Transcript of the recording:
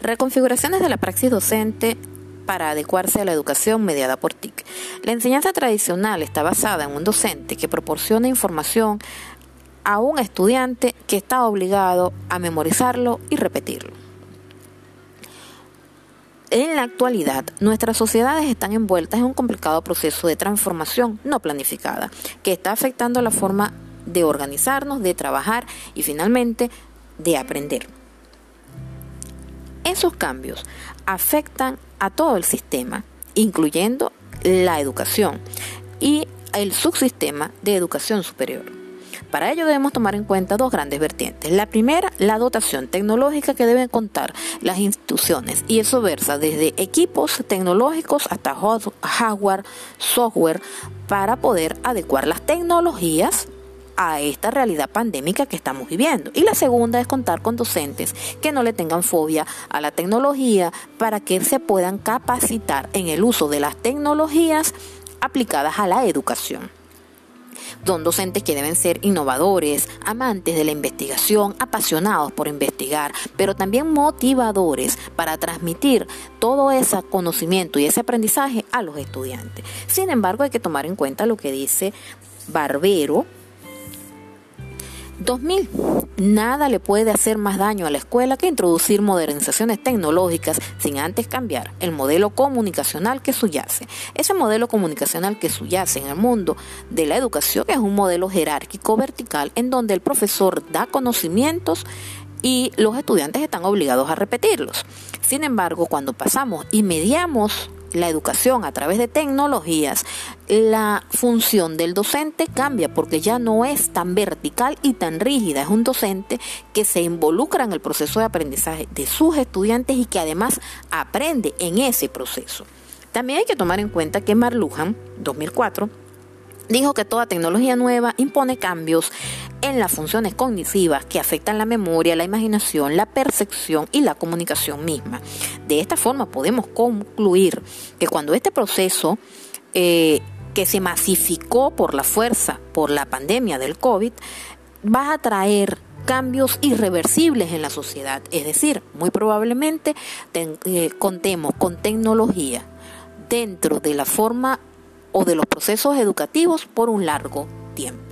Reconfiguraciones de la praxis docente para adecuarse a la educación mediada por TIC. La enseñanza tradicional está basada en un docente que proporciona información a un estudiante que está obligado a memorizarlo y repetirlo. En la actualidad, nuestras sociedades están envueltas en un complicado proceso de transformación no planificada, que está afectando la forma de organizarnos, de trabajar y finalmente de aprender. Esos cambios afectan a todo el sistema, incluyendo la educación y el subsistema de educación superior. Para ello debemos tomar en cuenta dos grandes vertientes. La primera, la dotación tecnológica que deben contar las instituciones y eso versa desde equipos tecnológicos hasta hardware, software para poder adecuar las tecnologías a esta realidad pandémica que estamos viviendo. Y la segunda es contar con docentes que no le tengan fobia a la tecnología para que se puedan capacitar en el uso de las tecnologías aplicadas a la educación. Son docentes que deben ser innovadores, amantes de la investigación, apasionados por investigar, pero también motivadores para transmitir todo ese conocimiento y ese aprendizaje a los estudiantes. Sin embargo, hay que tomar en cuenta lo que dice Barbero, 2000. Nada le puede hacer más daño a la escuela que introducir modernizaciones tecnológicas sin antes cambiar el modelo comunicacional que subyace. Ese modelo comunicacional que subyace en el mundo de la educación es un modelo jerárquico vertical en donde el profesor da conocimientos y los estudiantes están obligados a repetirlos. Sin embargo, cuando pasamos y mediamos la educación a través de tecnologías, la función del docente cambia porque ya no es tan vertical y tan rígida. Es un docente que se involucra en el proceso de aprendizaje de sus estudiantes y que además aprende en ese proceso. También hay que tomar en cuenta que Marlujan, 2004, dijo que toda tecnología nueva impone cambios en las funciones cognitivas que afectan la memoria, la imaginación, la percepción y la comunicación misma. De esta forma podemos concluir que cuando este proceso eh, que se masificó por la fuerza, por la pandemia del COVID, va a traer cambios irreversibles en la sociedad. Es decir, muy probablemente eh, contemos con tecnología dentro de la forma o de los procesos educativos por un largo tiempo.